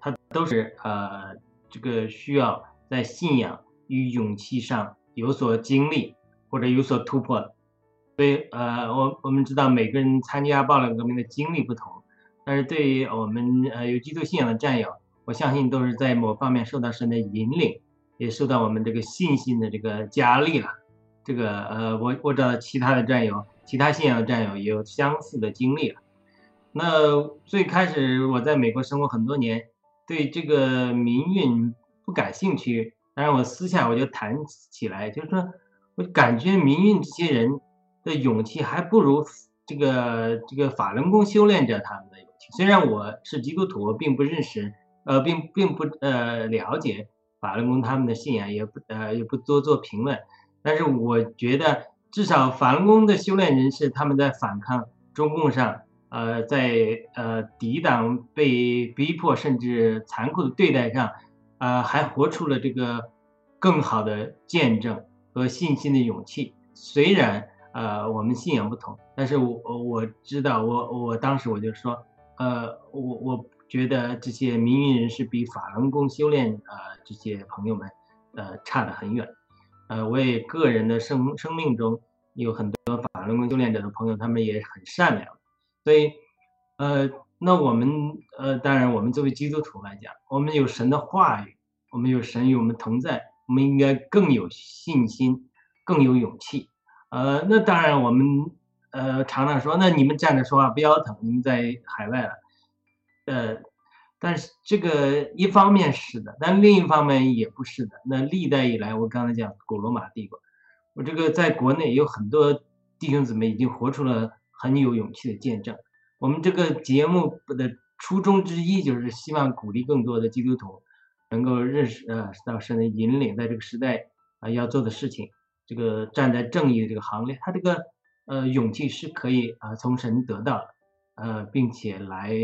他都是呃。这个需要在信仰与勇气上有所经历或者有所突破的，所以呃，我我们知道每个人参加暴乱革命的经历不同，但是对于我们呃有基督信仰的战友，我相信都是在某方面受到神的引领，也受到我们这个信心的这个加力了。这个呃，我我知道其他的战友，其他信仰的战友也有相似的经历了。那最开始我在美国生活很多年。对这个民运不感兴趣，但是我私下我就谈起来，就是说我感觉民运这些人的勇气还不如这个这个法轮功修炼者他们的勇气。虽然我是基督徒，我并不认识，呃，并并不呃了解法轮功他们的信仰，也不呃也不多做评论，但是我觉得至少法轮功的修炼人士他们在反抗中共上。呃，在呃抵挡被逼迫甚至残酷的对待上，呃，还活出了这个更好的见证和信心的勇气。虽然呃我们信仰不同，但是我我知道，我我当时我就说，呃，我我觉得这些民运人士比法轮功修炼呃这些朋友们呃差得很远。呃，我也个人的生生命中有很多法轮功修炼者的朋友，他们也很善良。所以，呃，那我们，呃，当然，我们作为基督徒来讲，我们有神的话语，我们有神与我们同在，我们应该更有信心，更有勇气。呃，那当然，我们，呃，常常说，那你们站着说话不腰疼，你们在海外了，呃，但是这个一方面是的，但另一方面也不是的。那历代以来，我刚才讲古罗马帝国，我这个在国内有很多弟兄姊妹已经活出了。很有勇气的见证。我们这个节目的初衷之一，就是希望鼓励更多的基督徒能够认识呃到神的引领，在这个时代啊要做的事情，这个站在正义的这个行列，他这个呃勇气是可以啊从神得到，呃并且来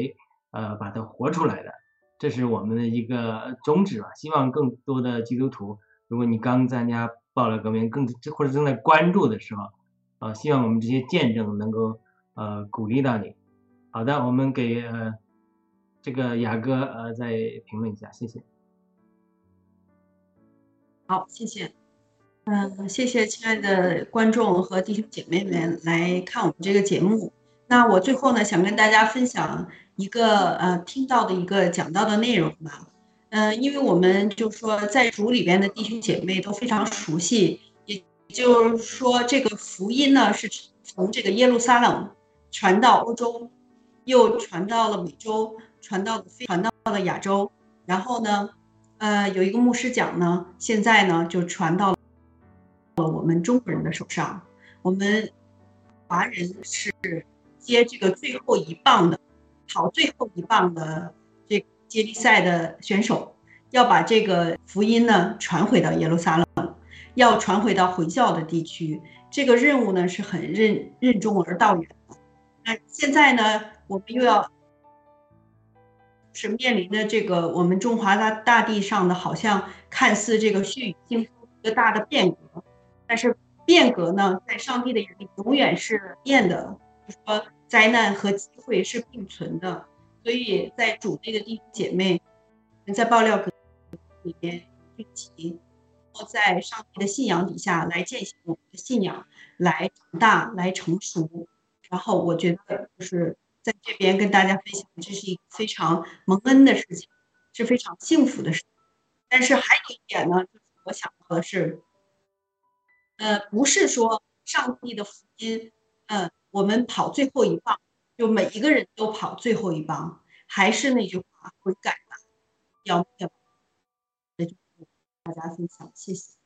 呃把它活出来的，这是我们的一个宗旨吧。希望更多的基督徒，如果你刚参加暴乱革命，更或者正在关注的时候，啊希望我们这些见证能够。呃鼓励到你。好的，我们给呃这个雅哥呃再评论一下，谢谢。好，谢谢。嗯，谢谢亲爱的观众和弟兄姐妹们来看我们这个节目。那我最后呢，想跟大家分享一个呃听到的一个讲到的内容吧。嗯，因为我们就说在主里边的弟兄姐妹都非常熟悉，也就是说这个福音呢是从这个耶路撒冷传到欧洲。又传到了美洲，传到了传到了亚洲，然后呢，呃，有一个牧师讲呢，现在呢就传到了我们中国人的手上。我们华人是接这个最后一棒的，跑最后一棒的这个接力赛的选手，要把这个福音呢传回到耶路撒冷，要传回到回教的地区。这个任务呢是很任任重而道远的。那现在呢？我们又要是面临的这个我们中华大大地上的，好像看似这个血雨腥风一个大的变革，但是变革呢，在上帝的眼里永远是变的，就说灾难和机会是并存的。所以在主内的弟兄姐妹，在爆料里面聚集，然后在上帝的信仰底下来践行我们的信仰，来长大，来成熟。然后我觉得就是。在这边跟大家分享，这是一个非常蒙恩的事情，是非常幸福的事情。但是还有一点呢，就是我想到的是，呃，不是说上帝的福音，呃，我们跑最后一棒，就每一个人都跑最后一棒，还是那句话，悔改吧，要灭亡。这就是大家分享，谢谢。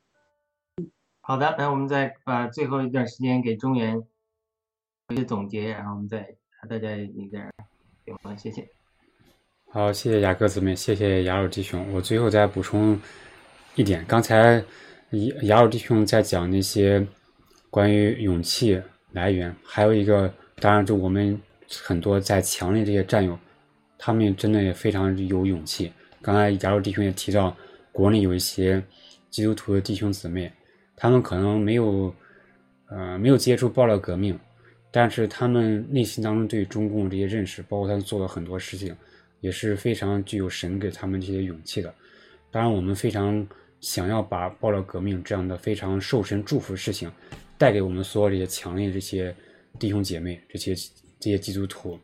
好的，来我们再把最后一段时间给中原一些总结，然后我们再。大家一点给我谢谢。好，谢谢雅各姊妹，谢谢雅鲁弟兄。我最后再补充一点，刚才雅雅鲁弟兄在讲那些关于勇气来源，还有一个，当然就我们很多在强烈这些战友，他们真的也非常有勇气。刚才雅鲁弟兄也提到，国内有一些基督徒的弟兄姊妹，他们可能没有，呃，没有接触暴乱革命。但是他们内心当中对中共这些认识，包括他们做的很多事情，也是非常具有神给他们这些勇气的。当然，我们非常想要把爆料革命这样的非常受神祝福的事情，带给我们所有这些强烈这些弟兄姐妹、这些这些基督徒。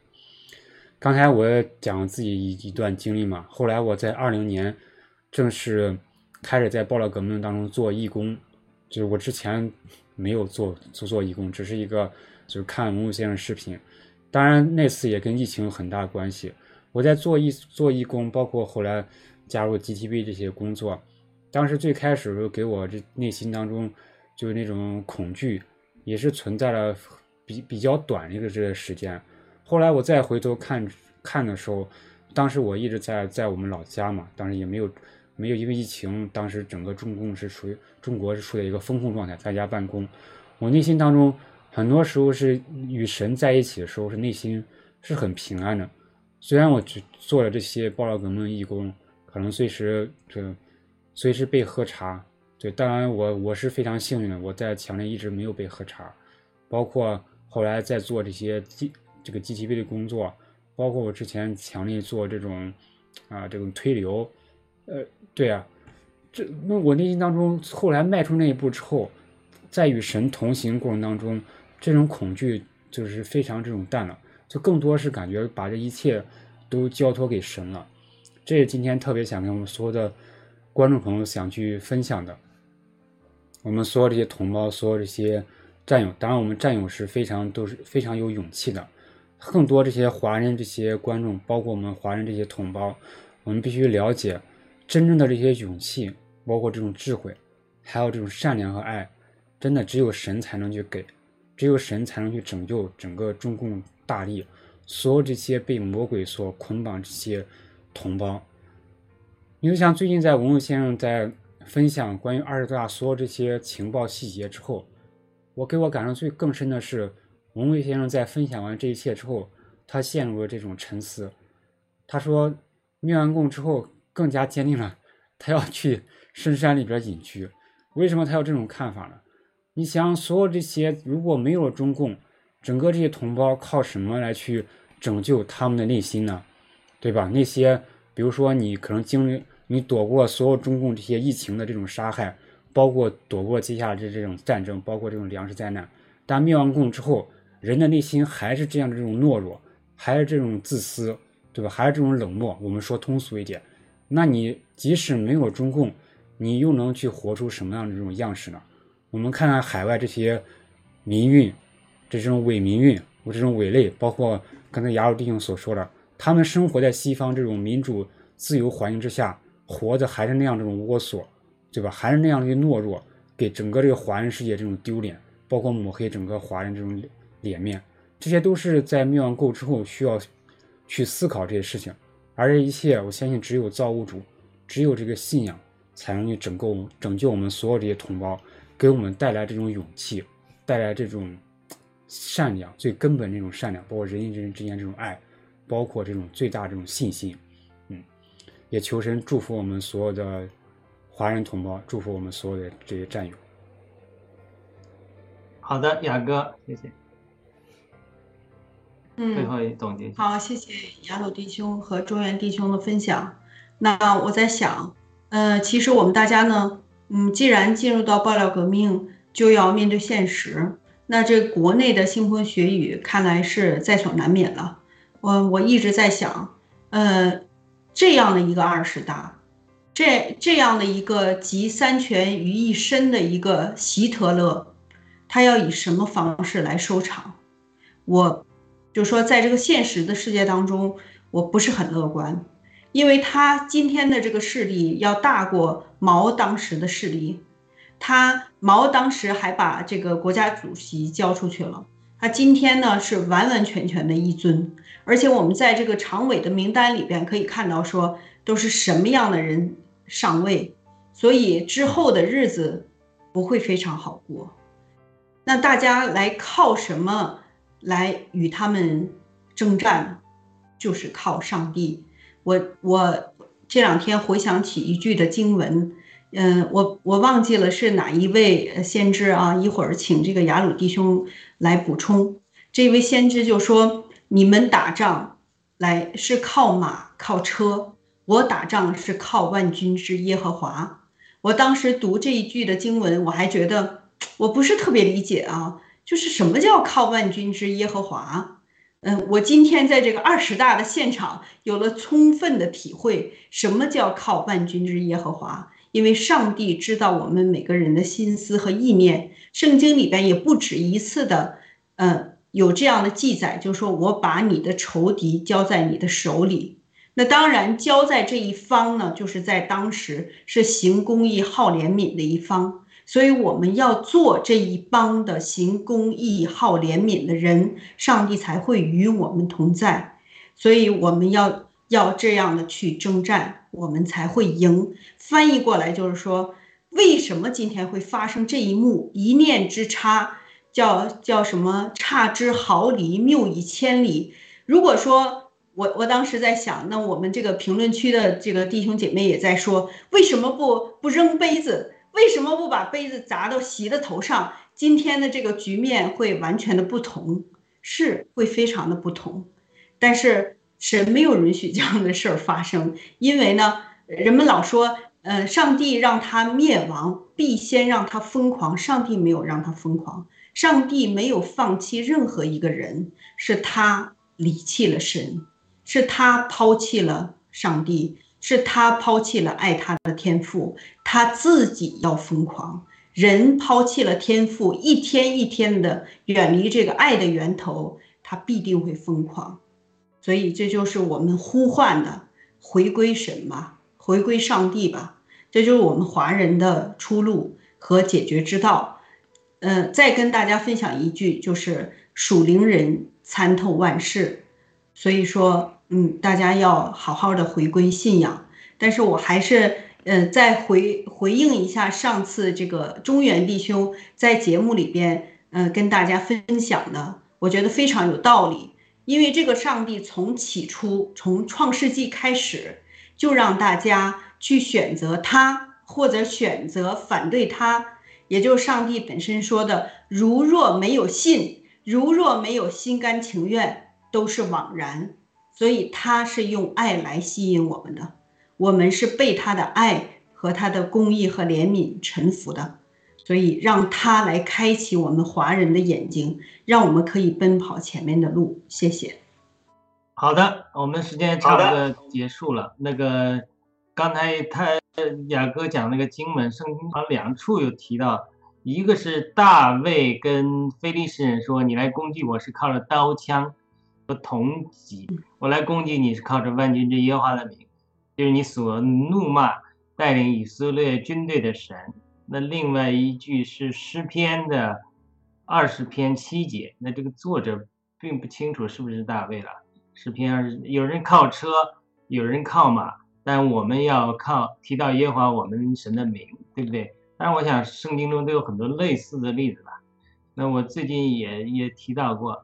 刚才我讲自己一一段经历嘛，后来我在二零年正式开始在爆料革命当中做义工，就是我之前没有做做做义工，只是一个。就是看文武先生视频，当然那次也跟疫情有很大关系。我在做义做义工，包括后来加入 GTB 这些工作，当时最开始给我这内心当中就是那种恐惧，也是存在了比比较短的一个这个时间。后来我再回头看看的时候，当时我一直在在我们老家嘛，当时也没有没有因为疫情，当时整个中共是属于中国是处在一个风控状态，在家办公，我内心当中。很多时候是与神在一起的时候，是内心是很平安的。虽然我去做了这些爆料革命义工，可能随时这随时被喝茶。对，当然我我是非常幸运的，我在强烈一直没有被喝茶。包括后来在做这些 G 这个 GTV 的工作，包括我之前强烈做这种啊这种推流，呃，对啊，这那我内心当中后来迈出那一步之后，在与神同行过程当中。这种恐惧就是非常这种淡了，就更多是感觉把这一切都交托给神了。这是今天特别想跟我们所有的观众朋友想去分享的。我们所有这些同胞，所有这些战友，当然我们战友是非常都是非常有勇气的。更多这些华人这些观众，包括我们华人这些同胞，我们必须了解真正的这些勇气，包括这种智慧，还有这种善良和爱，真的只有神才能去给。只有神才能去拯救整个中共大地，所有这些被魔鬼所捆绑这些同胞。你就像最近在文武先生在分享关于二十大所有这些情报细节之后，我给我感受最更深的是，文武先生在分享完这一切之后，他陷入了这种沉思。他说，灭完共之后，更加坚定了他要去深山里边隐居。为什么他有这种看法呢？你想，所有这些如果没有了中共，整个这些同胞靠什么来去拯救他们的内心呢？对吧？那些比如说你可能经历，你躲过所有中共这些疫情的这种杀害，包括躲过接下来这这种战争，包括这种粮食灾难，但灭亡共之后，人的内心还是这样的这种懦弱，还是这种自私，对吧？还是这种冷漠。我们说通俗一点，那你即使没有中共，你又能去活出什么样的这种样式呢？我们看看海外这些民运，这种伪民运，我这种伪类，包括刚才雅鲁弟兄所说的，他们生活在西方这种民主自由环境之下，活的还是那样这种窝缩，对吧？还是那样的懦弱，给整个这个华人世界这种丢脸，包括抹黑整个华人这种脸面，这些都是在灭亡够之后需要去思考这些事情。而这一切，我相信只有造物主，只有这个信仰，才能去拯救拯救我们所有这些同胞。给我们带来这种勇气，带来这种善良，最根本这种善良，包括人与人之间这种爱，包括这种最大这种信心，嗯，也求神祝福我们所有的华人同胞，祝福我们所有的这些战友。好的，雅哥，谢谢。嗯，最后一总结。好，谢谢雅鲁弟兄和中原弟兄的分享。那我在想，呃，其实我们大家呢。嗯，既然进入到爆料革命，就要面对现实。那这国内的腥风血雨，看来是在所难免了。我我一直在想，呃，这样的一个二十大，这这样的一个集三权于一身的一个希特勒，他要以什么方式来收场？我就说，在这个现实的世界当中，我不是很乐观。因为他今天的这个势力要大过毛当时的势力，他毛当时还把这个国家主席交出去了，他今天呢是完完全全的一尊，而且我们在这个常委的名单里边可以看到说都是什么样的人上位，所以之后的日子不会非常好过。那大家来靠什么来与他们征战？就是靠上帝。我我这两天回想起一句的经文，嗯，我我忘记了是哪一位先知啊？一会儿请这个雅鲁弟兄来补充。这位先知就说：“你们打仗来是靠马靠车，我打仗是靠万军之耶和华。”我当时读这一句的经文，我还觉得我不是特别理解啊，就是什么叫靠万军之耶和华？嗯，我今天在这个二十大的现场有了充分的体会，什么叫靠万军之耶和华？因为上帝知道我们每个人的心思和意念，圣经里边也不止一次的，嗯，有这样的记载，就是说我把你的仇敌交在你的手里。那当然，交在这一方呢，就是在当时是行公义、好怜悯的一方。所以我们要做这一帮的行公义、好怜悯的人，上帝才会与我们同在。所以我们要要这样的去征战，我们才会赢。翻译过来就是说，为什么今天会发生这一幕？一念之差，叫叫什么？差之毫厘，谬以千里。如果说我我当时在想，那我们这个评论区的这个弟兄姐妹也在说，为什么不不扔杯子？为什么不把杯子砸到席的头上？今天的这个局面会完全的不同，是会非常的不同。但是神没有允许这样的事儿发生，因为呢，人们老说，呃，上帝让他灭亡，必先让他疯狂。上帝没有让他疯狂，上帝没有放弃任何一个人，是他离弃了神，是他抛弃了上帝。是他抛弃了爱他的天赋，他自己要疯狂。人抛弃了天赋，一天一天的远离这个爱的源头，他必定会疯狂。所以这就是我们呼唤的回归神吧，回归上帝吧。这就是我们华人的出路和解决之道。嗯，再跟大家分享一句，就是属灵人参透万事。所以说。嗯，大家要好好的回归信仰，但是我还是，呃，再回回应一下上次这个中原弟兄在节目里边，嗯，跟大家分享的，我觉得非常有道理。因为这个上帝从起初，从创世纪开始，就让大家去选择他，或者选择反对他，也就是上帝本身说的：如若没有信，如若没有心甘情愿，都是枉然。所以他是用爱来吸引我们的，我们是被他的爱和他的公义和怜悯臣服的。所以让他来开启我们华人的眼睛，让我们可以奔跑前面的路。谢谢。好的，我们时间差不多结束了。那个刚才他雅哥讲那个经文，圣经好两处有提到，一个是大卫跟非利士人说：“你来攻击我是靠着刀枪和同级，我来攻击你是靠着万军之耶和华的名，就是你所怒骂带领以色列军队的神。”那另外一句是诗篇的二十篇七节，那这个作者并不清楚是不是大卫了。诗篇二十，有人靠车，有人靠马，但我们要靠提到耶和华我们神的名，对不对？当然，我想圣经中都有很多类似的例子吧。那我最近也也提到过，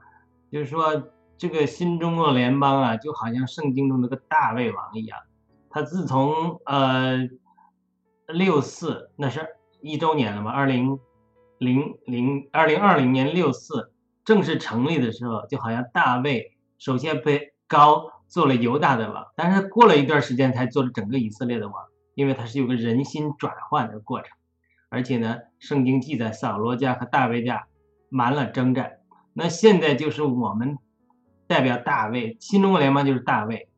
就是说这个新中国联邦啊，就好像圣经中那个大卫王一样，他自从呃六四那是。一周年了嘛？二零零零二零二零年六四正式成立的时候，就好像大卫首先被高做了犹大的王，但是过了一段时间才做了整个以色列的王，因为他是有个人心转换的过程。而且呢，圣经记载扫罗家和大卫家满了征战，那现在就是我们代表大卫，新中国联邦就是大卫，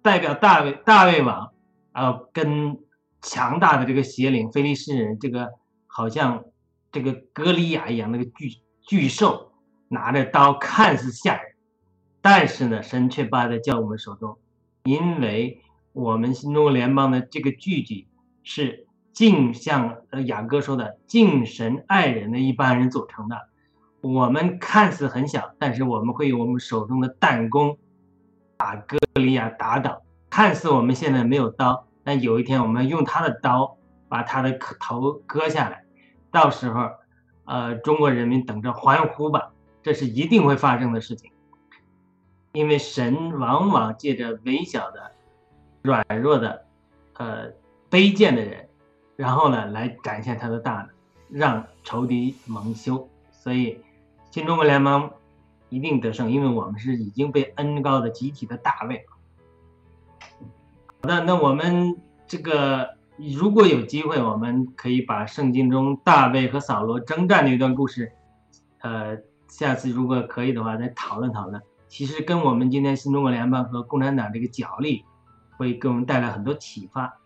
代表大卫大卫王，呃，跟。强大的这个邪灵，菲利士人，这个好像这个歌利亚一样，那个巨巨兽拿着刀，看似吓人，但是呢，神却把它交我们手中，因为我们新中国联邦的这个聚集是敬像呃雅各说的敬神爱人的一般人组成的，我们看似很小，但是我们会用我们手中的弹弓把歌利亚打倒，看似我们现在没有刀。但有一天，我们用他的刀把他的头割下来，到时候，呃，中国人民等着欢呼吧，这是一定会发生的事情。因为神往往借着微小的、软弱的、呃卑贱的人，然后呢，来展现他的大，让仇敌蒙羞。所以，新中国联盟一定得胜，因为我们是已经被恩高的集体的大卫。好的，那我们这个如果有机会，我们可以把圣经中大卫和扫罗征战的一段故事，呃，下次如果可以的话再讨论讨论。其实跟我们今天新中国联邦和共产党这个角力，会给我们带来很多启发。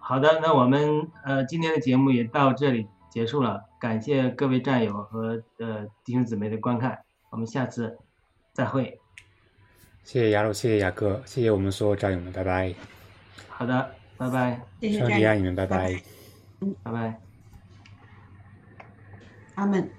好的，那我们呃今天的节目也到这里结束了，感谢各位战友和呃弟兄姊妹的观看，我们下次再会。谢谢雅鲁，谢谢雅哥，谢谢我们所有战友们，拜拜。好的，拜拜。谢谢战友，爱你们，拜拜。嗯，拜拜。阿门。